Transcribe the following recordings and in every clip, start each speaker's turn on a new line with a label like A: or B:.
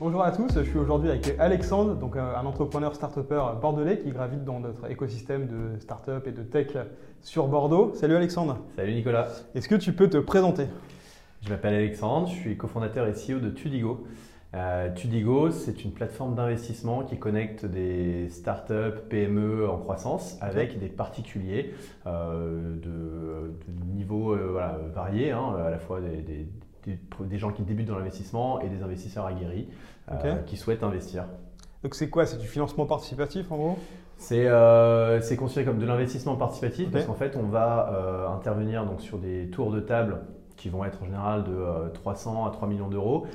A: Bonjour à tous, je suis aujourd'hui avec Alexandre, donc euh, un entrepreneur start bordelais qui gravite dans notre écosystème de start-up et de tech sur Bordeaux. Salut Alexandre.
B: Salut Nicolas.
A: Est-ce que tu peux te présenter?
B: Je m'appelle Alexandre, je suis cofondateur et CEO de Tudigo. Euh, Tudigo, c'est une plateforme d'investissement qui connecte des startups, PME en croissance avec des particuliers euh, de, niveaux variés, hein, à la fois des des, gens qui débutent dans l'investissement et des investisseurs aguerris euh, qui souhaitent investir.
A: Donc c'est quoi? C'est du financement participatif en gros?
B: Euh, c'est considéré comme de l'investissement participatif parce qu'en fait on va euh, intervenir donc sur des tours de table qui vont être en général de 300 à 3 millions d'euros,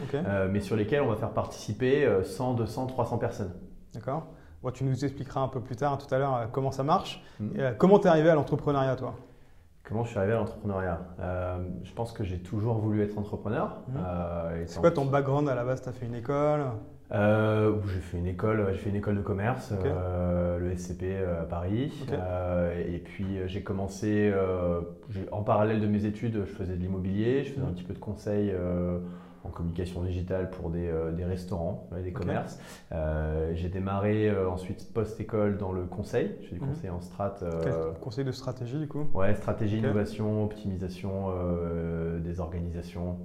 B: mais sur lesquels on va faire participer 100, 200, 300 personnes.
A: D'accord. tu nous expliqueras un peu plus tard, tout à l'heure, comment ça marche. Mmh. comment tu es arrivé à l'entrepreneuriat, toi?
B: Comment je suis arrivé à l'entrepreneuriat? Euh, Je pense que j'ai toujours voulu être entrepreneur.
A: Mmh. Euh, c'est quoi ton background? À la base Tu as fait une école?
B: Euh, J'ai fait une école, j'ai fait une école de commerce, le SCP à Paris. et puis j'ai commencé, en parallèle de mes études, je faisais de l'immobilier, je faisais mmh. un petit peu de conseil en communication digitale pour des, euh, des restaurants, des commerces. Euh, j'ai démarré euh, ensuite post-école dans le conseil. J'ai du mhm. conseil en strat.
A: conseil de stratégie du coup?
B: Ouais, stratégie, innovation, optimisation des organisations,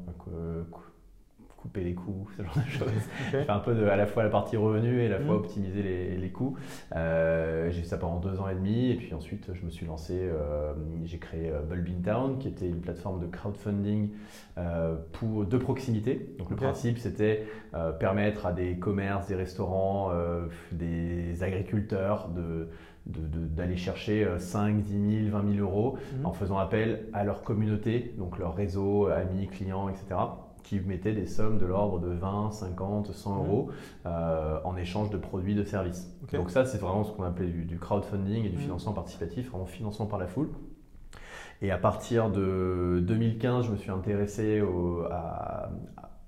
B: couper les coûts, ce genre de choses. Okay. Faire un peu de, à la fois la partie revenu et à la fois mhm. optimiser les, les coûts. Euh, j'ai fait ça pendant deux ans et demi et puis ensuite je me suis lancé, euh, j'ai créé euh, Bulbin Town qui était une plateforme de crowdfunding pour, de proximité. Donc le principe c'était permettre à des commerces, des restaurants, des agriculteurs de d'aller chercher 5, 10 000, 20 000 euros mhm. en faisant appel à leur communauté, donc leur réseau, amis, clients, etc qui mettaient des sommes de l'ordre de 20, 50, 100 euros euh, en échange de produits, de services. Donc ça, c'est vraiment ce qu'on appelait du, crowdfunding et du financement participatif, vraiment financement par la foule. Et à partir de 2015, je me suis intéressé au,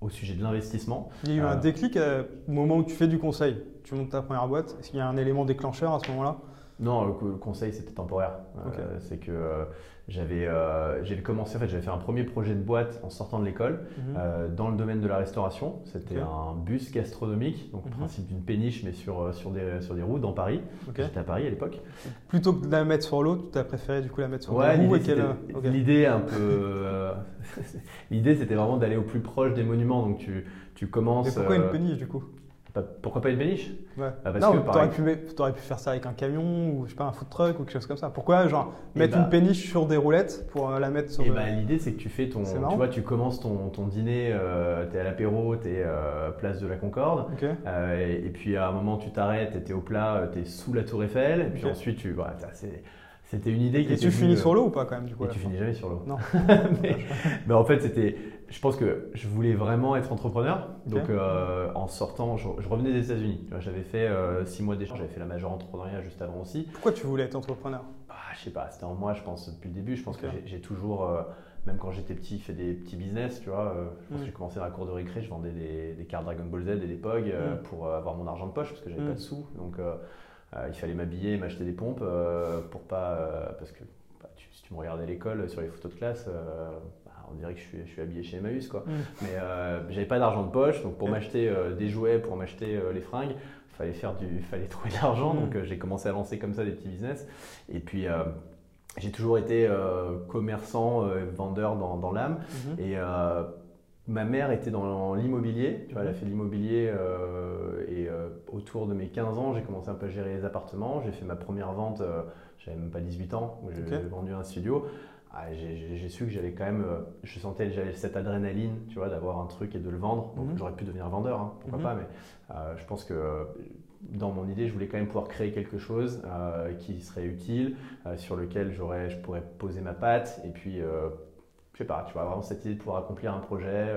B: au sujet de l'investissement.
A: Il y a eu un euh, déclic euh, au moment où tu fais du conseil. Tu montes ta première boîte. Est-ce qu'il y a un élément déclencheur à ce moment-là?
B: Non, le, conseil c'était temporaire. Euh, c'est que euh, j'avais euh, commencé, en fait, j'avais fait un premier projet de boîte en sortant de l'école mhm. dans le domaine de la restauration. C'était un bus gastronomique, donc le mhm. principe d'une péniche mais sur, sur, des, sur des routes dans Paris. J'étais à Paris à l'époque.
A: Plutôt que de la mettre sur l'eau, tu as préféré du coup la mettre sur
B: ouais, L'idée un peu. l'idée c'était vraiment d'aller au plus proche des monuments. Donc tu, tu commences.
A: Mais pourquoi une péniche du coup?
B: Pourquoi pas une péniche
A: ouais. Bah, parce non, t'aurais pu, pu, faire ça avec un camion ou je sais pas un food truck ou quelque chose comme ça. Pourquoi genre eh mettre une bah péniche sur des roulettes pour euh, la mettre sur
B: Et eh bah, l'idée c'est que tu fais ton, tu vois, tu commences ton, ton dîner, euh, tu es à l'apéro, tu es euh, place de la Concorde, et, puis à un moment tu t'arrêtes, tu es au plat, tu es sous la Tour Eiffel, et puis ensuite tu, voilà, c'était une idée qui
A: Et tu finis sur l'eau ou pas quand même du coup
B: Et tu finis jamais sur l'eau.
A: Non.
B: mais, en fait, c'était. Je pense que je voulais vraiment être entrepreneur. Donc, euh, en sortant, je, revenais des États-Unis. J'avais fait euh, six mois d'échange. J'avais fait la majeure entrepreneuriat juste avant aussi.
A: Pourquoi tu voulais être entrepreneur?
B: Bah, Je sais pas. C'était en moi, je pense, depuis le début. Je pense que j'ai toujours. Euh, même quand j'étais petit, fait des petits business, tu vois. je pense que mm. j'ai commencé dans la cour de récré, je vendais des, cartes Dragon Ball Z et des POG pour avoir mon argent de poche parce que j'avais mm. pas de sous. Donc, il fallait m'habiller et m'acheter des pompes pour pas. parce que si tu me regardais à l'école sur les photos de classe, bah, on dirait que je suis, je suis, habillé chez Emmaüs. Quoi. Mm. Mais euh, j'avais pas d'argent de poche, donc pour m'acheter euh, des jouets, pour m'acheter les fringues, il fallait, faire du, fallait trouver de l'argent. Mm. Donc j'ai commencé à lancer comme ça des petits business. Et puis j'ai toujours été commerçant, vendeur dans, dans l'âme. Mm-hmm. Et ma mère était dans l'immobilier, tu vois, elle a fait de l'immobilier et autour de mes 15 ans, j'ai commencé un peu à gérer les appartements. J'ai fait ma première vente j'avais même pas 18 ans, j'ai vendu un studio. Ah, j'ai su que j'avais quand même, euh, je sentais j'avais cette adrénaline, tu vois, d'avoir un truc et de le vendre. Donc mhm. j'aurais pu devenir vendeur, hein, pourquoi mhm. pas, mais euh, je pense que dans mon idée, je voulais quand même pouvoir créer quelque chose euh, qui serait utile, sur lequel je pourrais poser ma patte, et puis, je sais pas, tu vois, vraiment cette idée de pouvoir accomplir un projet.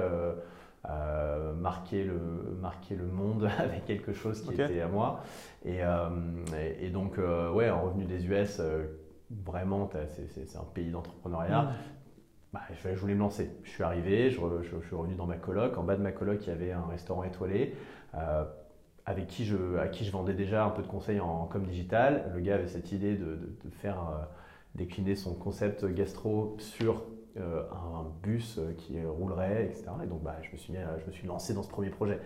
B: Euh, marquer, le, marquer le monde avec quelque chose qui était à moi. Et, euh, et, donc, euh, ouais, en revenu des US, vraiment, c'est un pays d'entrepreneuriat. Mm. Bah, je, voulais me lancer. Je suis arrivé, je, suis revenu dans ma coloc. En bas de ma coloc, il y avait un restaurant étoilé. avec qui je, à qui je vendais déjà un peu de conseils en, com digital. Le gars avait cette idée de, de, faire décliner son concept gastro sur un, bus qui roulerait, etc. Et donc bah, je, me suis je me suis lancé dans ce premier projet.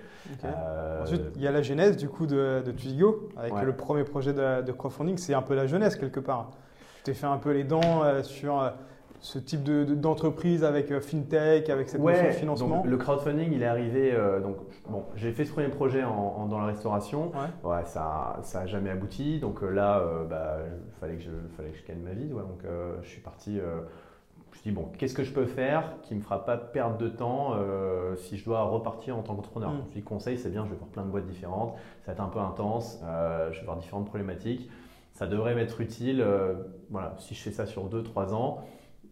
A: Ensuite, il y a la genèse du coup de, de Tudigo, avec le premier projet de, de crowdfunding. C'est un peu la jeunesse quelque part. T'es fait un peu les dents sur ce type d'entreprise avec euh, FinTech, avec cette
B: ouais,
A: de financement
B: Le crowdfunding, il est arrivé. Euh, donc, bon, j'ai fait ce premier projet en, dans la restauration. Ouais. ça n'a jamais abouti. Donc euh, là, il bah, fallait, que je, fallait que je gagne ma vie. donc je suis parti. je me suis dit, bon, qu'est-ce que je peux faire qui ne me fera pas perdre de temps si je dois repartir en tant qu'entrepreneur? Mm. Je me suis dit, conseil, c'est bien, je vais voir plein de boîtes différentes. Ça va être un peu intense. je vais voir différentes problématiques. Ça devrait m'être utile. voilà, si je fais ça sur 2-3 ans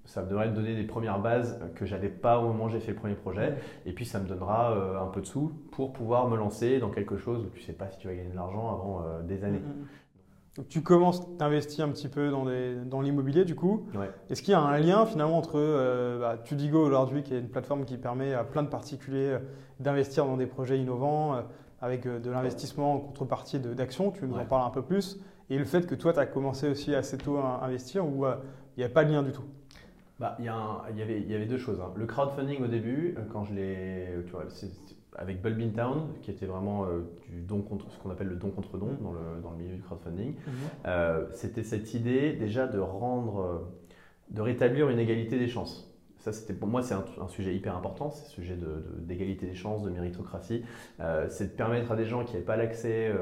B: ça devrait me donner des premières bases que j'avais pas au moment où j'ai fait le premier projet. Et puis ça me donnera euh, un peu de sous pour pouvoir me lancer dans quelque chose où tu sais pas si tu vas gagner de l'argent avant euh, des années.
A: Donc tu commences d'investir un petit peu dans, dans l'immobilier du coup. Est-ce qu'il y a un lien finalement entre euh, bah, Tudigo aujourd'hui qui est une plateforme qui permet à plein de particuliers d'investir dans des projets innovants avec de l'investissement en contrepartie d'actions, tu nous en parles un peu plus, et le fait que toi tu as commencé aussi assez tôt à investir ou il n'y a pas de lien du tout?
B: Bah, il, y il, y avait, y avait deux choses. Hein. Le crowdfunding au début, euh, quand je l'ai. Tu vois, avec Bulbin Town, qui était vraiment euh, du don contre, ce qu'on appelle le don contre don dans, le, dans, le, milieu du crowdfunding, mm-hmm. euh, c'était cette idée déjà de rendre. de rétablir une égalité des chances. Ça, c'était pour moi, c'est un, sujet hyper important, c'est le sujet d'égalité de, des chances, de méritocratie. c'est de permettre à des gens qui n'avaient pas l'accès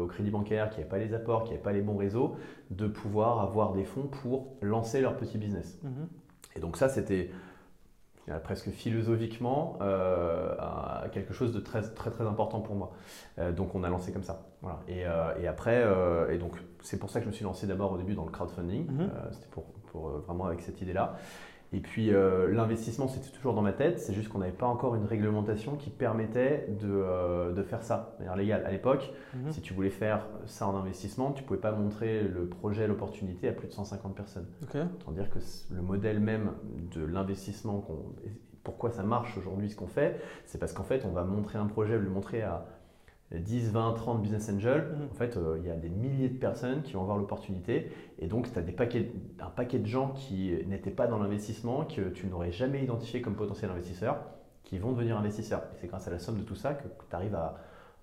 B: au crédit bancaire, qui n'avaient pas les apports, qui n'avaient pas les bons réseaux, de pouvoir avoir des fonds pour lancer leur petit business. Mm-hmm. Et donc ça, c'était presque philosophiquement euh, quelque chose de très très très important pour moi. Euh, donc on a lancé comme ça. Voilà. Et, euh, et après, et donc c'est pour ça que je me suis lancé d'abord au début dans le crowdfunding. Mm-hmm. C'était pour, pour, vraiment avec cette idée-là. Et puis euh, l'investissement, c'était toujours dans ma tête, c'est juste qu'on n'avait pas encore une réglementation qui permettait de, euh, de faire ça de manière légale. À l'époque, mhm. si tu voulais faire ça en investissement, tu ne pouvais pas montrer le projet, l'opportunité à plus de 150 personnes. Okay. Autant dire que le modèle même de l'investissement, pourquoi ça marche aujourd'hui ce qu'on fait, c'est parce qu'en fait, on va montrer un projet, le montrer à 10, 20, 30 business angels, mhm. en fait, euh, il y a des milliers de personnes qui vont avoir l'opportunité. Et donc, tu as des paquets, un paquet de gens qui n'étaient pas dans l'investissement, que tu n'aurais jamais identifié comme potentiel investisseur, qui vont devenir investisseurs. Et c'est grâce à la somme de tout ça que tu arrives à,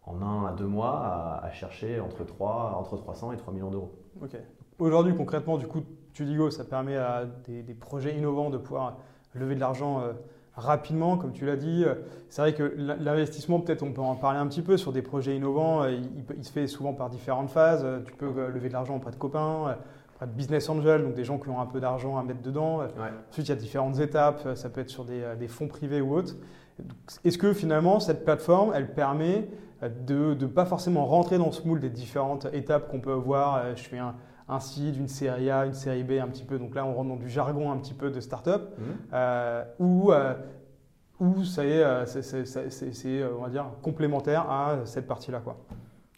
B: en un à deux mois à, chercher entre, 3, entre 300 et 3 millions d'euros.
A: Ok. Aujourd'hui, concrètement, du coup, Tudigo, ça permet à des, projets innovants de pouvoir lever de l'argent. Euh, rapidement, comme tu l'as dit. Euh, c'est vrai que l'investissement, peut-être on peut en parler un petit peu sur des projets innovants. Euh, il, se fait souvent par différentes phases. Euh, tu peux lever de l'argent auprès de copains, auprès de business angels, donc des gens qui ont un peu d'argent à mettre dedans. Ensuite, il y a différentes étapes. Ça peut être sur des, fonds privés ou autres. Est-ce que finalement, cette plateforme, elle permet de ne pas forcément rentrer dans ce moule des différentes étapes qu'on peut voir Je fais un, un seed, une série A, une série B, un petit peu. Donc là, on rentre dans du jargon un petit peu de start-up, mmh. euh, où, euh, ça est, euh, c'est, on va dire, complémentaire à cette partie-là. Quoi.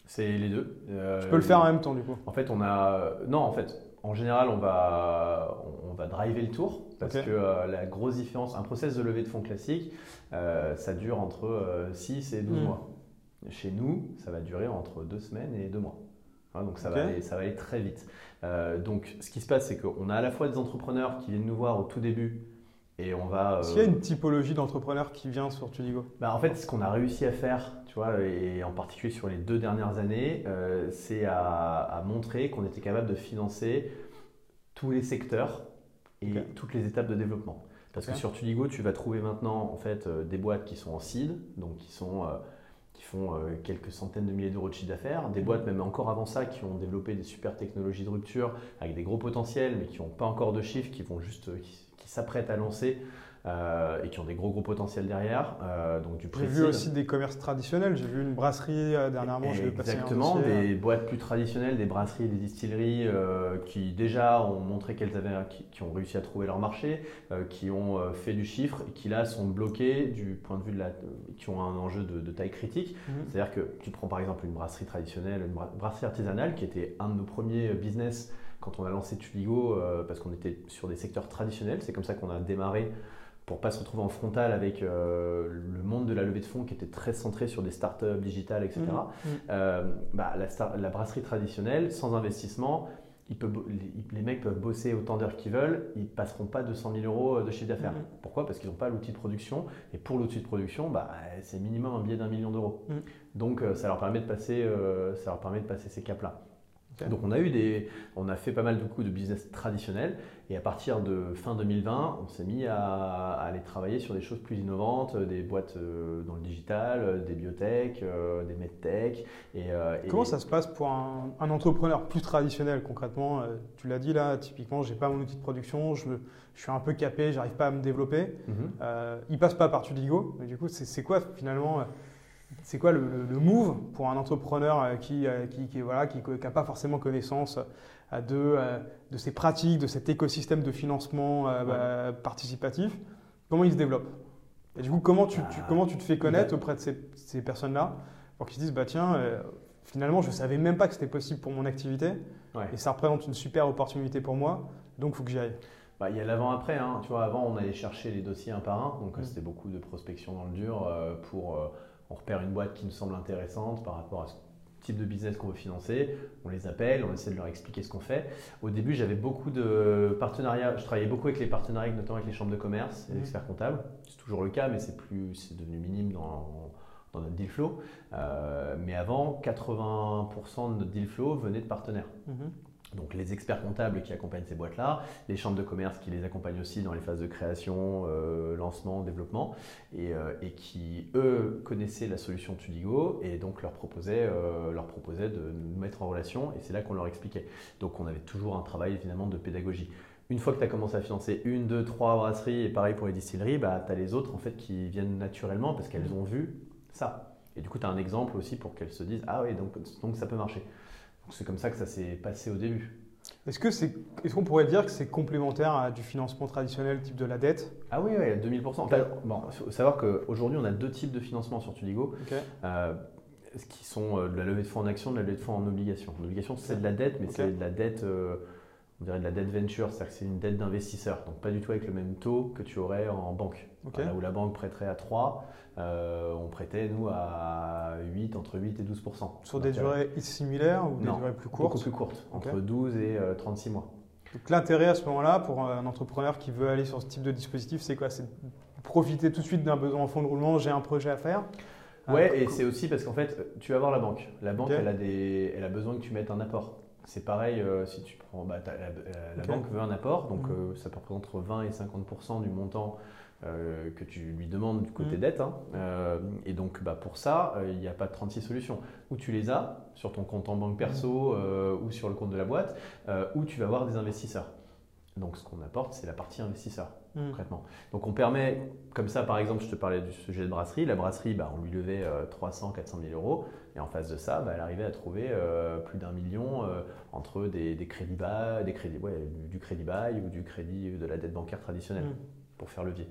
B: C'est les deux.
A: tu peux le faire en même temps, du coup.
B: En fait, on a. Non, en fait, en général, on va, on va driver le tour parce que la grosse différence, un process de levée de fonds classique, ça dure entre 6 et 12 mmh. mois. Chez nous, ça va durer entre 2 semaines et 2 mois. Hein, donc ça, va aller, ça va aller très vite. Euh, donc ce qui se passe, c'est qu'on a à la fois des entrepreneurs qui viennent nous voir au tout début et on va.
A: Est-ce qu'il y a une typologie d'entrepreneurs qui vient sur Tudigo?
B: Bah, En fait, ce qu'on a réussi à faire, tu vois, et en particulier sur les deux dernières années, euh, c'est à, montrer qu'on était capable de financer tous les secteurs et toutes les étapes de développement. Parce que sur Tudigo, tu vas trouver maintenant en fait euh, des boîtes qui sont en seed, donc qui sont qui font euh, quelques centaines de milliers d'euros de chiffre d'affaires, des boîtes même encore avant ça qui ont développé des super technologies de rupture avec des gros potentiels mais qui n'ont pas encore de chiffres, qui vont juste, qui s'apprêtent à lancer euh, et qui ont des gros gros potentiels derrière.
A: Euh, donc du J'ai vu aussi des commerces traditionnels. J'ai vu une brasserie euh, dernièrement.
B: Exactement, des boîtes plus traditionnelles, des brasseries, des distilleries qui déjà ont montré qu'elles avaient, qui, ont réussi à trouver leur marché, qui ont fait du chiffre et qui là sont bloquées du point de vue de la, qui ont un enjeu de, taille critique. Mhm. C'est-à-dire que tu prends par exemple une brasserie traditionnelle, une brasserie artisanale qui était un de nos premiers business quand on a lancé Tuligo parce qu'on était sur des secteurs traditionnels. C'est comme ça qu'on a démarré pour pas se retrouver en frontal avec euh, le monde de la levée de fonds qui était très centré sur des startups digitales, etc. Mmh, mmh. Euh, bah, la, brasserie traditionnelle, sans investissement, les, mecs peuvent bosser autant d'heures qu'ils veulent, ils passeront pas 200 000 euros de chiffre d'affaires. Mhm. Pourquoi? Parce qu'ils n'ont pas l'outil de production. Et pour l'outil de production, bah, c'est minimum un billet d'un million d'euros. Donc ça leur permet de passer, ça leur permet de passer ces caps-là. Donc on a eu des, on a fait pas mal de coups de business traditionnels et à partir de fin 2020, on s'est mis à, aller travailler sur des choses plus innovantes, des boîtes euh, dans le digital, euh, des biotech, euh, des medtech.
A: Et, comment ça se passe pour un, entrepreneur plus traditionnel concrètement? Tu l'as dit là, typiquement, j'ai pas mon outil de production, je, suis un peu capé, j'arrive pas à me développer. Mm il passe pas par Tudigo, mais du coup c'est quoi finalement c'est quoi le, move pour un entrepreneur euh, qui n'a qui, qui, voilà, qui, pas forcément connaissance euh, de, euh, de ces pratiques, de cet écosystème de financement bah, participatif? Comment il se développe? Et du coup, comment tu, tu, ah. comment tu te fais connaître auprès de ces, ces personnes-là pour qu'ils se disent bah, tiens, finalement, je ne savais même pas que c'était possible pour mon activité et ça représente une super opportunité pour moi, donc il faut que j'y aille
B: bah, il y a l'avant-après. Hein. Tu vois, avant, on allait chercher les dossiers un par un. Donc, mmh. c'était beaucoup de prospection dans le dur pour on repère une boîte qui nous semble intéressante par rapport à ce type de business qu'on veut financer, on les appelle, on essaie de leur expliquer ce qu'on fait. Au début, j'avais beaucoup de partenariats, je travaillais beaucoup avec les partenariats, notamment avec les chambres de commerce et les mmh. experts comptables. C'est toujours le cas, mais c'est plus, c'est devenu minime dans, notre deal flow. Euh, mais avant, 80% de notre deal flow venait de partenaires. Mmh donc les experts comptables qui accompagnent ces boîtes-là, les chambres de commerce qui les accompagnent aussi dans les phases de création, euh, lancement, développement, euh, et, qui, eux, connaissaient la solution Tudigo et donc leur proposaient, euh, leur proposaient de nous mettre en relation, et c'est là qu'on leur expliquait. Donc on avait toujours un travail évidemment de pédagogie. Une fois que tu as commencé à financer une, deux, trois brasseries, et pareil pour les distilleries, bah, tu as les autres en fait qui viennent naturellement parce qu'elles ont vu ça. Et du coup, tu as un exemple aussi pour qu'elles se disent Ah oui, donc, donc ça peut marcher. C'est comme ça que ça s'est passé au début.
A: Est-ce que c'est, est-ce qu'on pourrait dire que c'est complémentaire à du financement traditionnel type de la dette?
B: Ah oui, oui, 2000%. bon, il faut savoir qu'aujourd'hui, on a deux types de financement sur Tudigo. Euh, qui sont euh, de la levée de fonds en action, de la levée de fonds en obligation. En obligation, c'est de la dette, mais c'est de la dette, euh, on dirait de la dette venture, c'est-à-dire que c'est une dette d'investisseur. Donc pas du tout avec le même taux que tu aurais en banque. Là où la banque prêterait à 3, euh, on prêtait, nous, à 8, entre 8 et 12
A: Sur des durées similaires ou des durées plus courtes
B: Beaucoup plus courtes, entre 12 et 36 euh, mois.
A: Donc l'intérêt à ce moment-là, pour un entrepreneur qui veut aller sur ce type de dispositif, c'est quoi? C'est profiter tout de suite d'un besoin en fonds de roulement, j'ai un projet à faire?
B: Ouais, et c'est aussi parce qu'en fait, tu vas voir la banque. La banque, elle, a des, elle a besoin que tu mettes un apport. C'est pareil euh, si tu prends. Bah, la, banque veut un apport, donc mmh. ça peut représenter entre 20 et 50% du montant euh, que tu lui demandes du côté mmh. dette. Hein. Euh, et donc bah, pour ça, euh, il n'y a pas de 36 solutions. Ou tu les as sur ton compte en banque perso mmh. ou sur le compte de la boîte, ou tu vas voir des investisseurs. Donc ce qu'on apporte, c'est la partie investisseur, mmh. concrètement. Donc on permet, comme ça par exemple, je te parlais du sujet de brasserie, la brasserie, bah, on lui levait 300, 400 000 euros, et en face de ça, bah, elle arrivait à trouver plus d'un million entre des, crédits bas, des crédits, ouais, du, crédit bail ou du crédit de la dette bancaire traditionnelle pour faire levier.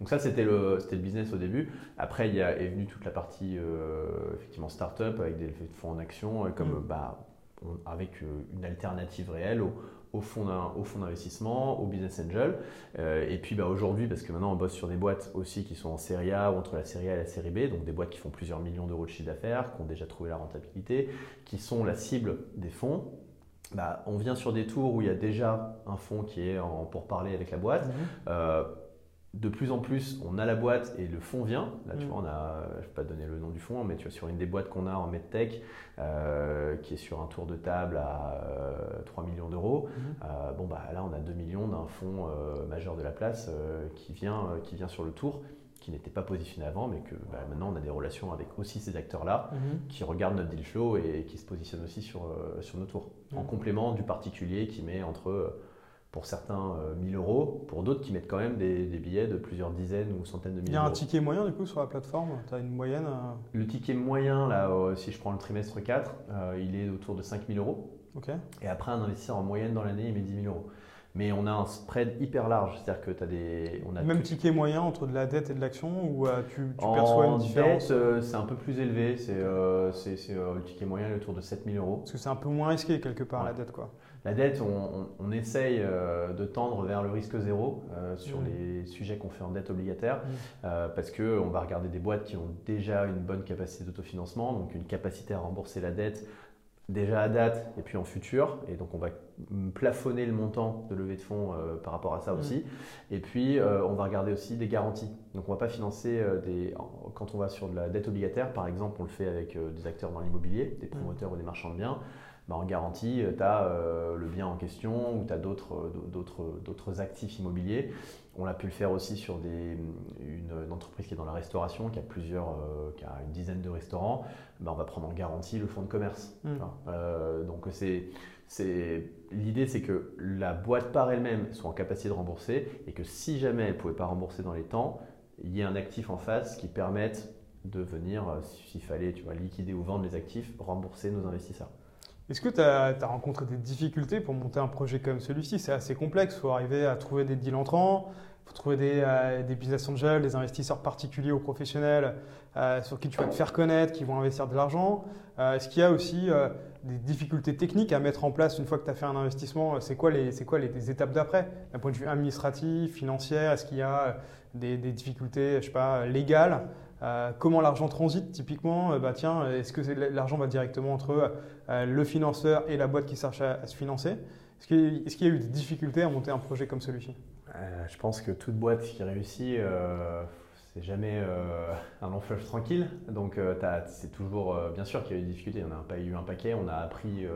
B: Donc ça, c'était le, le business au début. Après, il y a, est venue toute la partie euh, effectivement start-up avec des fonds en action, euh, comme mm. bah, avec euh, une alternative réelle au, au fonds d'investissement, au business angel. et puis bah, aujourd'hui, parce que maintenant on bosse sur des boîtes aussi qui sont en série A ou entre la série A et la série B, donc des boîtes qui font plusieurs millions d'euros de chiffre d'affaires, qui ont déjà trouvé la rentabilité, qui sont la cible des fonds. Bah, on vient sur des tours où il y a déjà un fonds qui est en, pour parler avec la boîte. Mm-hmm de plus en plus, on a la boîte et le fonds vient. Là, tu mm. vois, on a, je ne vais pas donner le nom du fonds, mais tu vois, sur une des boîtes qu'on a en MedTech, euh, qui est sur un tour de table à 3 euh, millions d'euros, mm. euh, bon, bah, là, on a 2 millions d'un fonds majeur de la place qui, vient, qui vient sur le tour, qui n'était pas positionné avant, mais que bah, maintenant, on a des relations avec aussi ces acteurs-là, mm-hmm. qui regardent notre deal flow et qui se positionnent aussi sur, sur nos tours, en mm. complément du particulier qui met entre pour certains 1000 euh, euros, pour d'autres qui mettent quand même des, billets de plusieurs dizaines ou centaines de milliers.
A: Il y a un ticket moyen du coup sur la plateforme? Tu as une moyenne euh
B: Le ticket moyen, là, euh, si je prends le trimestre 4, il est autour de 5000 euros. Et après, un investisseur en moyenne dans l'année, il met 10 000 euros. Mais on a un spread hyper large, c'est-à-dire que tu as des. On a
A: Même ticket moyen entre de la dette et de l'action ou tu, perçois une différence?
B: dette, c'est un peu plus élevé. C'est le ticket moyen est autour de 7000 euros.
A: Parce que c'est un peu moins risqué quelque part la dette. quoi.
B: La dette, on, essaye euh, de tendre vers le risque zéro euh, sur mmh. les sujets qu'on fait en dette obligataire, mmh. euh, parce qu'on va regarder des boîtes qui ont déjà une bonne capacité d'autofinancement, donc une capacité à rembourser la dette déjà à date et puis en futur. Et donc on va plafonner le montant de levée de fonds euh, par rapport à ça mm. aussi. Et puis euh, on va regarder aussi des garanties. Donc on ne va pas financer euh, des... Quand on va sur de la dette obligataire, par exemple, on le fait avec des acteurs dans l'immobilier, des promoteurs ou des marchands de biens. Bah, en garantie, tu as le bien en question ou tu as d'autres actifs immobiliers. On a pu le faire aussi sur des, une, entreprise qui est dans la restauration, qui a plusieurs, euh, qui a une dizaine de restaurants. Ben, on va prendre en garantie le fonds de commerce. Euh, donc c'est, l'idée, c'est que la boîte par elle-même soit en capacité de rembourser et que si jamais elle ne pouvait pas rembourser dans les temps, il y ait un actif en face qui permette de venir, euh, s'il fallait tu vois, liquider ou vendre les actifs, rembourser nos investisseurs.
A: Est-ce que tu as, rencontré des difficultés pour monter un projet comme celui-ci? C'est assez complexe, il faut arriver à trouver des deals entrants, il faut trouver des, euh, des, business angels, des investisseurs particuliers ou professionnels euh, sur qui tu vas te faire connaître, qui vont investir de l'argent. Euh, est-ce qu'il y a aussi des difficultés techniques à mettre en place une fois que tu as fait un investissement? C'est quoi, les, quoi les, étapes d'après? D'un point de vue administratif, financier Est-ce qu'il y a des, difficultés, je sais pas, légales euh, comment l'argent transite typiquement euh, bah, tiens, Est-ce que l'argent va directement entre euh, le financeur et la boîte qui cherche à, se financer? Est-ce qu'il y a eu des difficultés à monter un projet comme celui-ci?
B: Je pense que toute boîte qui réussit, c'est jamais un long fleuve tranquille. Donc c'est toujours, bien sûr qu'il y a eu des difficultés. On a pas eu un paquet, on a appris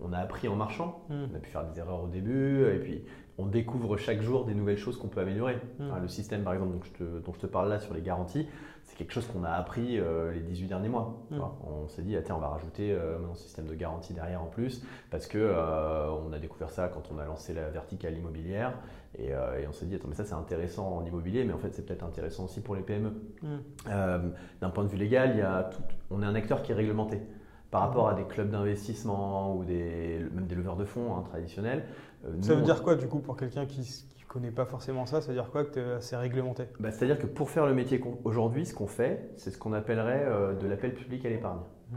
B: on a appris en marchant. Hmm. On a pu faire des erreurs au début, et puis on découvre chaque jour des nouvelles choses qu'on peut améliorer. Hmm. le système, par exemple, dont je, te, dont je, te, parle là sur les garanties, c'est quelque chose qu'on a appris euh, les 18 derniers mois. Mm. On s'est dit, ah, on va rajouter euh, un système de garantie derrière en plus, parce que euh, on a découvert ça quand on a lancé la verticale immobilière, et, on s'est dit, attends, mais ça c'est intéressant en immobilier, mais en fait c'est peut-être intéressant aussi pour les PME. Mm. D'un point de vue légal, il y a on est un acteur qui est réglementé par rapport à des clubs d'investissement ou des, même des leveurs de fonds hein, traditionnels.
A: Ça veut dire quoi du coup pour quelqu'un qui, connais pas forcément ça, ça veut dire quoi que c'est réglementé?
B: Bah, C'est-à-dire que pour faire le métier aujourd'hui, ce qu'on fait, c'est ce qu'on appellerait euh, de l'appel public à l'épargne. Mmh.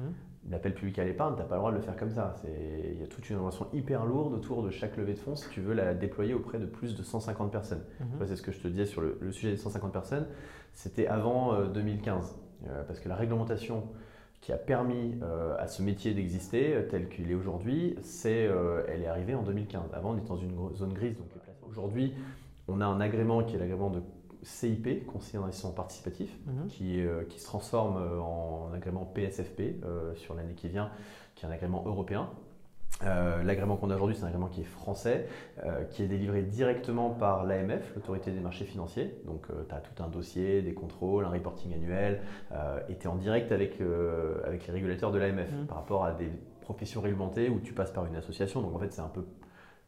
B: L'appel public à l'épargne, tu n'as pas le droit de le faire comme ça. Il y a toute une relation hyper lourde autour de chaque levée de fonds si tu veux la déployer auprès de plus de 150 personnes. Mmh. C'est ce que je te disais sur le, sujet des 150 personnes. C'était avant 2015. Euh, euh, parce que la réglementation qui a permis à ce métier d'exister tel qu'il est aujourd'hui, c'est, elle est arrivée en 2015. Avant, on était dans une zone grise. Donc Aujourd'hui, on a un agrément qui est l'agrément de CIP, conseiller d'investissement participatif, mhm. qui, euh, qui, se transforme euh, en agrément PSFP euh, sur l'année qui vient, qui est un agrément européen. L'agrément qu'on a aujourd'hui, c'est un agrément qui est français, qui est délivré directement par l'AMF, l'autorité des marchés financiers. Donc, tu as tout un dossier, des contrôles, un reporting annuel, et tu es en direct avec, avec les régulateurs de l'AMF mhm. par rapport à des professions réglementées où tu passes par une association. Donc, en fait, c'est un peu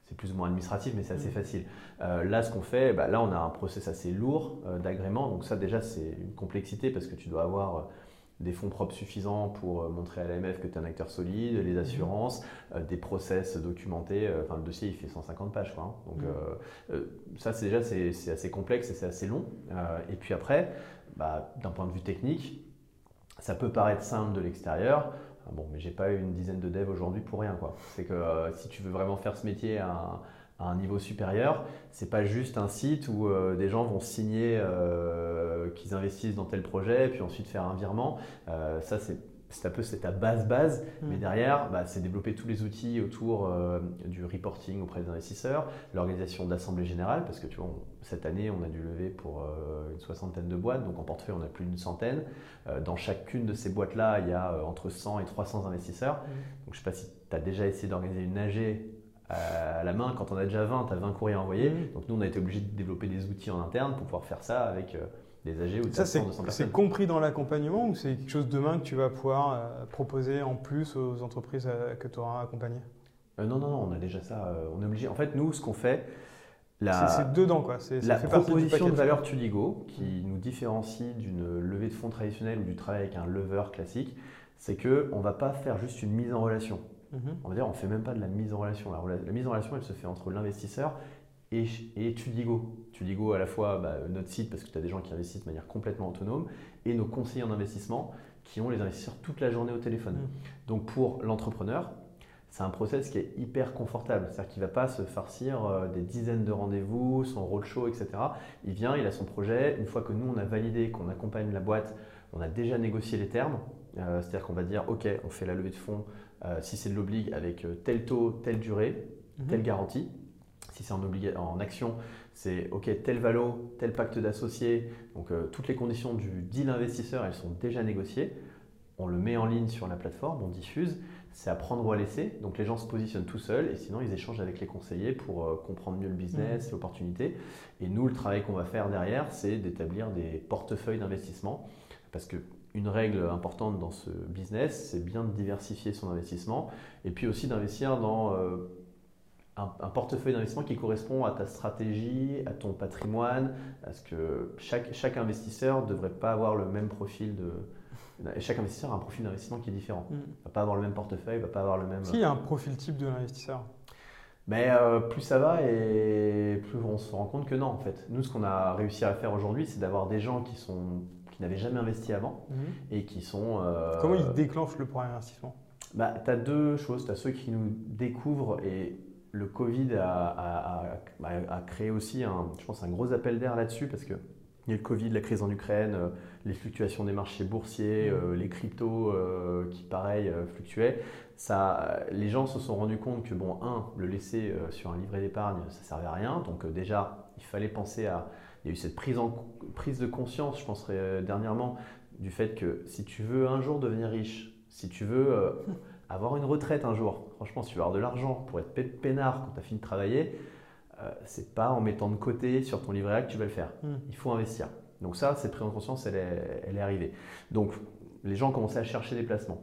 B: c'est plus ou moins administratif, mais c'est assez mm. facile. Euh, là, ce qu'on fait, bah, là, on a un process assez lourd euh, d'agrément. Donc ça, déjà, c'est une complexité parce que tu dois avoir euh, des fonds propres suffisants pour montrer à l'AMF que tu es un acteur solide, les mm. assurances, des process documentés. Enfin, le dossier, il fait 150 pages. Quoi, hein. Donc mm. ça, c'est déjà, c'est assez complexe et c'est assez long. et puis après, bah, d'un point de vue technique, ça peut paraître simple de l'extérieur. Bon, mais j'ai pas eu une dizaine de devs aujourd'hui pour rien. C'est que euh, si tu veux vraiment faire ce métier à un, niveau supérieur, c'est pas juste un site où euh, des gens vont signer euh, qu'ils investissent dans tel projet, puis ensuite faire un virement. ça, c'est c'est un peu ta base base, mm. mais derrière, bah, c'est développer tous les outils autour euh, du reporting auprès des investisseurs, l'organisation d'assemblée générale, parce que tu vois, cette année, on a dû lever pour euh, une soixantaine de boîtes, donc en portefeuille, on a plus d'une centaine. Euh, dans chacune de ces boîtes-là, il y a entre 100 et 300 investisseurs. Mm. Donc je ne sais pas si tu as déjà essayé d'organiser une AG à la main, quand on a déjà 20, tu as 20 courriers à envoyer. Mm. Donc nous, on a été obligé de développer des outils en interne pour pouvoir faire ça avec des AG ou de
A: Ça, c'est compris dans l'accompagnement ou c'est quelque chose demain que tu vas pouvoir euh, proposer en plus aux entreprises euh, que tu auras accompagnées?
B: Euh, Non, non, non, on a déjà ça. on est obligé. En fait, nous, ce qu'on fait.
A: C'est dedans, quoi.
B: La proposition de valeur Tudigo, qui nous différencie d'une levée de fonds traditionnelle ou du travail avec un lever classique, c'est qu'on ne va pas faire juste une mise en relation. Mhm. On va dire, on ne fait même pas de la mise en relation. la mise en relation, elle se fait entre l'investisseur et, et Tudigo. Tudigo, à la fois bah, notre site, parce que tu as des gens qui investissent de manière complètement autonome, et nos conseillers en investissement qui ont les investisseurs toute la journée au téléphone. Mm. Donc pour l'entrepreneur, c'est un process qui est hyper confortable. C'est-à-dire qu'il ne va pas se farcir euh, des dizaines de rendez-vous, son roadshow, etc. Il vient, il a son projet. Une fois que nous, on a validé, qu'on accompagne la boîte, on a déjà négocié les termes. Euh, c'est-à-dire qu'on va dire, OK, on fait la levée de fonds si c'est de l'oblig, avec tel taux, telle durée, mhm. telle garantie. Si c'est en, en action, c'est OK, tel valo, tel pacte d'associés. Donc toutes les conditions du deal investisseur, elles sont déjà négociées. On le met en ligne sur la plateforme, on diffuse c'est à prendre ou à laisser. Donc les gens se positionnent tout seuls et sinon ils échangent avec les conseillers pour euh, comprendre mieux le business, mmh. l'opportunité. Et nous, le travail qu'on va faire derrière, c'est d'établir des portefeuilles d'investissement. Parce qu'une règle importante dans ce business, c'est bien de diversifier son investissement et puis aussi d'investir dans euh, un, portefeuille d'investissement qui correspond à ta stratégie, à ton patrimoine, parce que chaque, chaque investisseur ne devrait pas avoir le même profil de, chaque investisseur a un profil d'investissement qui est différent. Il mm. ne va pas avoir le même portefeuille, il ne va pas avoir le même.
A: S'il y a un profil type de l'investisseur?
B: Mais euh, plus ça va et plus on se rend compte que non en fait. Nous ce qu'on a réussi à faire aujourd'hui c'est d'avoir des gens qui sont qui n'avaient jamais investi avant mm-hmm. et qui sont...
A: Euh, Comment ils déclenchent le premier investissement?
B: Bah, Tu as deux choses. Tu as ceux qui nous découvrent et le Covid a, a, créé aussi un, je pense, un gros appel d'air là-dessus parce que il y a le Covid, la crise en Ukraine, euh, les fluctuations des marchés boursiers, mm. euh, les cryptos euh, qui, pareil, fluctuaient. Ça, les gens se sont rendus compte que, bon, un, le laisser sur un livret d'épargne, ça ne servait à rien. Donc, déjà, il fallait penser à. Il y a eu cette prise, en, prise de conscience, je penserais dernièrement, du fait que si tu veux un jour devenir riche, si tu veux avoir une retraite un jour, franchement, si tu veux avoir de l'argent pour être peinard quand tu as fini de travailler, euh, c'est pas en mettant de côté sur ton livret A que tu vas le faire. Hmm. Il faut investir. Donc ça, cette prise en conscience, elle est, elle est arrivée. Donc les gens commençaient à chercher des placements.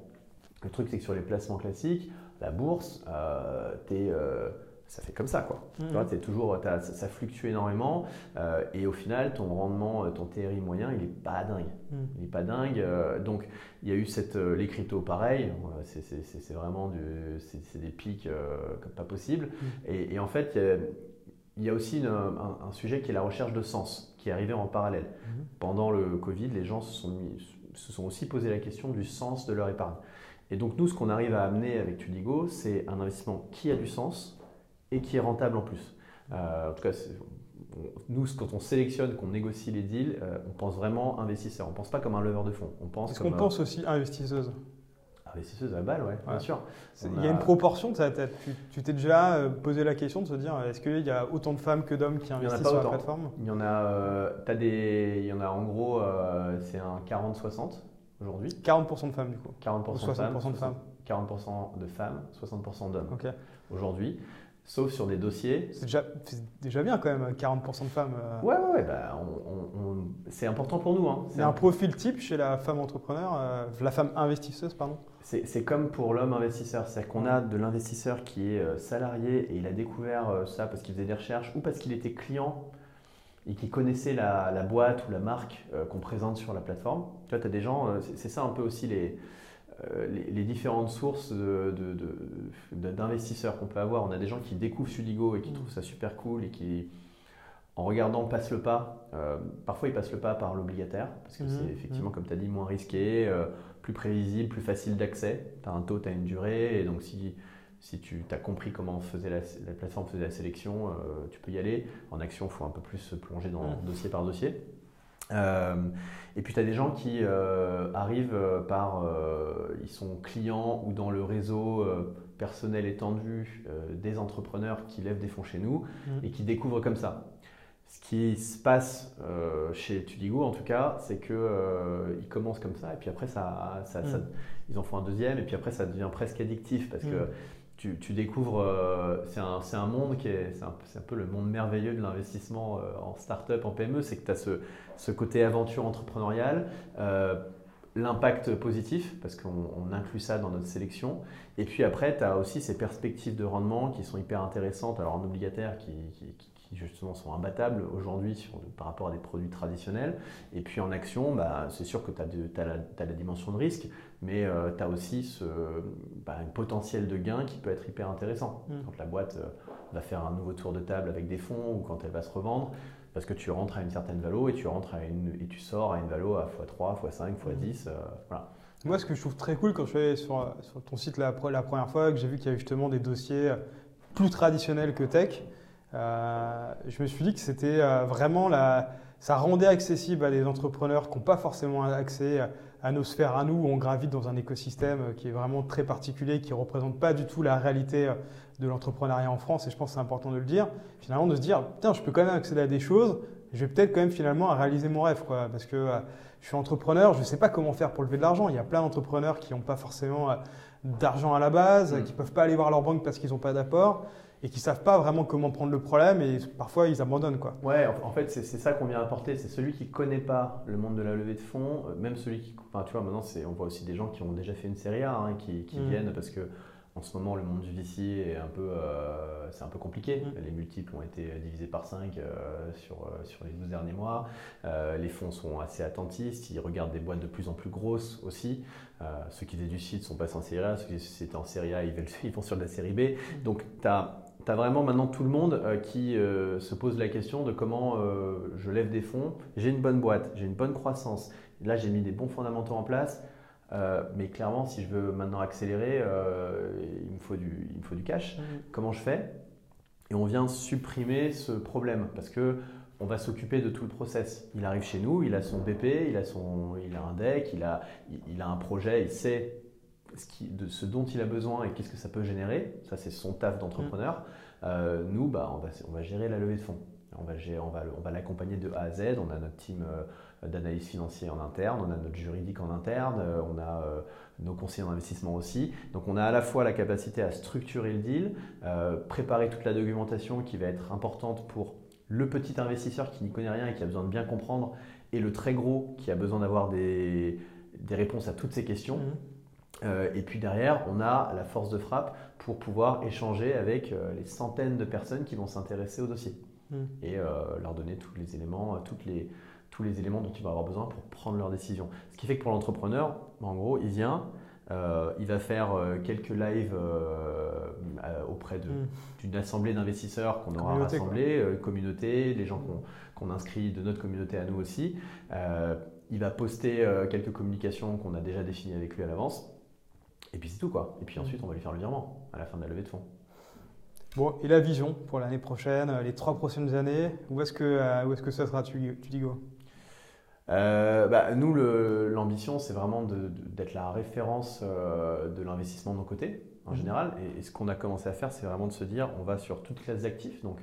B: Le truc, c'est que sur les placements classiques, la bourse, euh, euh, ça fait comme ça. Quoi. Hmm. toujours, ça, fluctue énormément et au final, ton rendement, ton TRI moyen, il n'est pas dingue. Hmm. Il n'est pas dingue. donc, il y a eu cette, les cryptos pareil. C'est vraiment du, des pics comme pas possible. Et, et, en fait, il y a, il y a aussi un, sujet qui est la recherche de sens, qui est arrivé en parallèle. Mhm. Pendant le Covid, les gens se sont, se sont aussi posé la question du sens de leur épargne. Et donc nous, ce qu'on arrive à amener avec Tudigo, c'est un investissement qui a du sens et qui est rentable en plus. Euh, en tout cas, nous, quand on sélectionne, qu'on négocie les deals, euh, on pense vraiment investisseur. On ne pense pas comme un leveur de fonds. On pense
A: Est-ce qu'on pense aussi investisseuse?
B: Investisseuse à balle, ouais, bien sûr.
A: Il y a une proportion, tu t'es déjà euh, posé la question de se dire est-ce qu'il y a autant de femmes que d'hommes qui investissent sur la plateforme?
B: Il y en a, euh, as des, il y en a en gros, euh, c'est un 40-60 aujourd'hui.
A: 40% de femmes du coup
B: 40% de femmes, de femmes 40% de femmes, 60% d'hommes aujourd'hui sauf sur des dossiers.
A: C'est déjà, déjà, bien quand même, 40% de femmes.
B: Euh. Ouais, ouais, bah, c'est important pour nous. Hein.
A: C'est un, profil type chez la femme entrepreneur, euh, la femme investisseuse, pardon
B: C'est comme pour l'homme investisseur, c'est-à-dire qu'on a de l'investisseur qui est euh, salarié et il a découvert ça parce qu'il faisait des recherches ou parce qu'il était client et qui connaissait la, la boîte ou la marque qu'on présente sur la plateforme. Tu vois, tu as des gens, c'est ça un peu aussi les euh, les, différentes sources d'investisseurs qu'on peut avoir. On a des gens qui découvrent Sudigo et qui mm. trouvent ça super cool et qui, en regardant, passent le pas. Euh, parfois, ils passent le pas par l'obligataire, parce que mm. c'est effectivement, mm. comme tu as dit, moins risqué, euh, plus prévisible, plus facile d'accès. Tu as un taux, tu as une durée, et donc si, si tu as compris comment faisait la, plateforme faisait la sélection, tu peux y aller. En action, il faut un peu plus se plonger dans dossier par dossier. Euh, et puis tu as des gens qui euh, arrivent euh, par, ils sont clients ou dans le réseau personnel étendu des entrepreneurs qui lèvent des fonds chez nous mmh. et qui découvrent comme ça. Ce qui se passe chez Tudigo, en tout cas, c'est qu'ils commencent comme ça, et puis après, ça, ça, mmh. ils en font un deuxième, et puis après, ça devient presque addictif, parce que tu, découvres, euh, c'est un, un, monde qui est, c'est un, un, peu le monde merveilleux de l'investissement euh, en start-up, en PME, c'est que tu as ce, ce, côté aventure entrepreneuriale, euh, l'impact positif, parce qu'on inclut ça dans notre sélection, et puis après, tu as aussi ces perspectives de rendement qui sont hyper intéressantes, alors en obligataire, qui, qui, justement sont imbattables aujourd'hui par rapport à des produits traditionnels, et puis en action, bah, c'est sûr que tu as, as, la dimension de risque, mais euh, tu as aussi ce bah, un potentiel de gain qui peut être hyper intéressant. Mm. Quand la boîte euh, va faire un nouveau tour de table avec des fonds ou quand elle va se revendre, parce que tu rentres à une certaine valo et tu, rentres à une, et tu sors à une valo à x3, x5, x10. voilà.
A: Moi, ce que je trouve très cool quand je suis allé sur, sur ton site la, la première fois, que j'ai vu qu'il y avait justement des dossiers plus traditionnels que tech, euh, je me suis dit que c'était vraiment la, ça rendait accessible à des entrepreneurs qui n'ont pas forcément accès à nos sphères, à nous, où on gravite dans un écosystème qui est vraiment très particulier, qui ne représente pas du tout la réalité de l'entrepreneuriat en France. Et je pense que c'est important de le dire. Finalement, de se dire, tiens, je peux quand même accéder à des choses, je vais peut-être quand même finalement réaliser mon rêve. Quoi, parce que euh, je suis entrepreneur, je ne sais pas comment faire pour lever de l'argent. Il y a plein d'entrepreneurs qui n'ont pas forcément euh, d'argent à la base, mm. qui ne peuvent pas aller voir leur banque parce qu'ils n'ont pas d'apport et qui savent pas vraiment comment prendre le problème et parfois ils abandonnent quoi.
B: Ouais, en fait c'est ça qu'on vient apporter, c'est celui qui connaît pas le monde de la levée de fonds, euh, même celui qui, enfin tu vois maintenant on voit aussi des gens qui ont déjà fait une série A hein, qui, qui mm. viennent parce que en ce moment, le monde du VC est un peu, euh, c'est un peu compliqué. Mm. Les multiples ont été divisés par 5 euh, sur, sur les 12 derniers mois. les fonds sont assez attentistes. Ils regardent des boîtes de plus en plus grosses aussi. ceux qui faisaient du site sont passés en série A. Ceux qui étaient en série A, ils, ils vont sur de la série B. Mm. Donc, tu as tu as vraiment maintenant tout le monde euh, qui euh, se pose la question de comment euh, je lève des fonds. J'ai une bonne boîte, j'ai une bonne croissance. Là, j'ai mis des bons fondamentaux en place. mais clairement, si je veux maintenant accélérer, il, me faut du, il me faut du cash. Mmh. Comment je fais? Et on vient supprimer ce problème parce que on va s'occuper de tout le process. Il arrive chez nous, il a son BP, il a, son, il a un deck, il a, il a un projet, il sait ce, de ce dont il a besoin et qu'est-ce que ça peut générer. Ça, c'est son taf d'entrepreneur. Mm. Euh, nous, bah, on, va, on va gérer la levée de fonds. On va, on va, on va l'accompagner de A à Z. On a notre team euh, d'analyse financière en interne, on a notre juridique en interne, euh, on a nos conseillers d'investissement aussi. Donc on a à la fois la capacité à structurer le deal, préparer toute la documentation qui va être importante pour le petit investisseur qui n'y connaît rien et qui a besoin de bien comprendre, et le très gros qui a besoin d'avoir des, des réponses à toutes ces questions. Mm. Euh, et puis derrière, on a la force de frappe pour pouvoir échanger avec euh, les centaines de personnes qui vont s'intéresser au dossier hmm. et euh, leur donner tous les éléments, toutes les, tous les éléments dont ils vont avoir besoin pour prendre leur décision. Ce qui fait que pour l'entrepreneur, en gros, il vient, il va faire quelques lives auprès hmm. d'une assemblée d'investisseurs qu'on aura rassemblé, communauté, les gens qu'on inscrit de notre communauté à nous aussi. il va poster quelques communications qu'on a déjà définies avec lui à l'avance. Et puis c'est tout quoi. Et puis mm. ensuite on va lui faire le virement à la fin de la levée de fonds.
A: Bon, et la vision pour l'année prochaine, les trois prochaines années, où est-ce que, euh, où est-ce que ça sera, tu, tu dis go?
B: Euh, bah, nous, l'ambition, c'est vraiment d'être la référence euh, de l'investissement de nos côtés, en mm. général. Et, ce qu'on a commencé à faire, c'est vraiment de se dire, on va sur toutes classes d'actifs, donc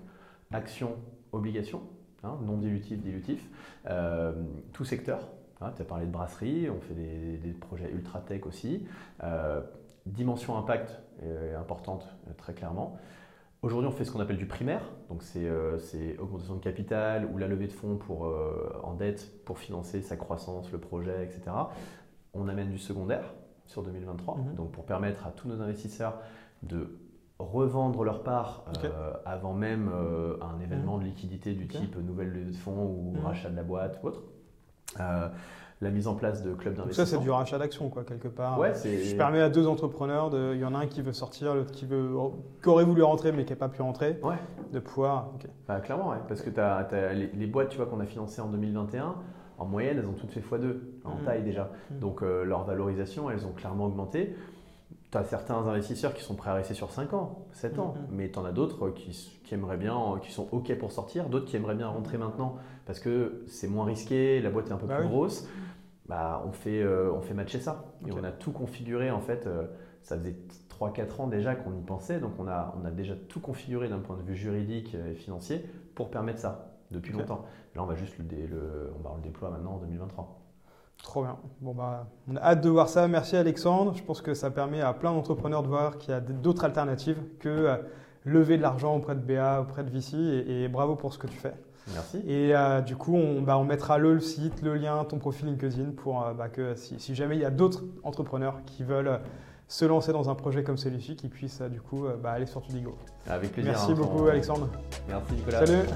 B: actions, obligations, hein, non dilutif, dilutif, tout secteur, ah, tu as parlé de brasserie, on fait des, projets ultra tech aussi. Euh, dimension impact est importante, euh, très clairement. Aujourd'hui, on fait ce qu'on appelle du primaire, donc c'est euh, augmentation de capital ou la levée de fonds pour, en dette pour financer sa croissance, le projet, etc. On amène du secondaire sur 2023, mhm. donc pour permettre à tous nos investisseurs de revendre leur part avant même un événement mhm. de liquidité du type nouvelle levée de fonds ou mhm. rachat de la boîte ou autre. Euh, la mise en place de clubs d'investissement.
A: Ça, c'est du rachat d'actions, quoi, quelque part. Ouais, Je permets à deux entrepreneurs, de... il y en a un qui veut sortir, l'autre qui, veut... qui aurait voulu rentrer mais qui n'a pas pu rentrer,
B: ouais.
A: de pouvoir.
B: Bah, clairement, ouais, parce que as, les, boîtes tu vois, qu'on a financées en 2021, en moyenne, elles ont toutes fait x2 en mmh. taille déjà. Mmh. Donc euh, leur valorisation, elles ont clairement augmenté. Tu as certains investisseurs qui sont prêts à rester sur 5 ans, 7 ans, mmh. mais tu en as d'autres qui, qui, aimeraient bien, qui sont OK pour sortir, d'autres qui aimeraient bien rentrer maintenant parce que c'est moins risqué, la boîte est un peu bah plus grosse. Bah, on, fait, euh, on fait matcher ça. Et on a tout configuré en fait. Euh, ça faisait 3-4 ans déjà qu'on y pensait, donc on a, on a déjà tout configuré d'un point de vue juridique et financier pour permettre ça depuis longtemps. Là, on va juste le, le, on va le déployer maintenant en 2023.
A: Trop bien. Bon, bah, on a hâte de voir ça. Merci Alexandre. Je pense que ça permet à plein d'entrepreneurs de voir qu'il y a d'autres alternatives que euh, lever de l'argent auprès de BA, auprès de VC. et bravo pour ce que tu fais.
B: Merci.
A: Et euh, du coup, on, bah, on, mettra le, site, le lien, ton profil LinkedIn pour euh, bah, que si, jamais il y a d'autres entrepreneurs qui veulent se lancer dans un projet comme celui-ci, qu'ils puissent du coup bah, aller sur Tudigo.
B: Avec plaisir.
A: Merci hein, beaucoup, Alexandre.
B: Merci, Nicolas.
A: Salut.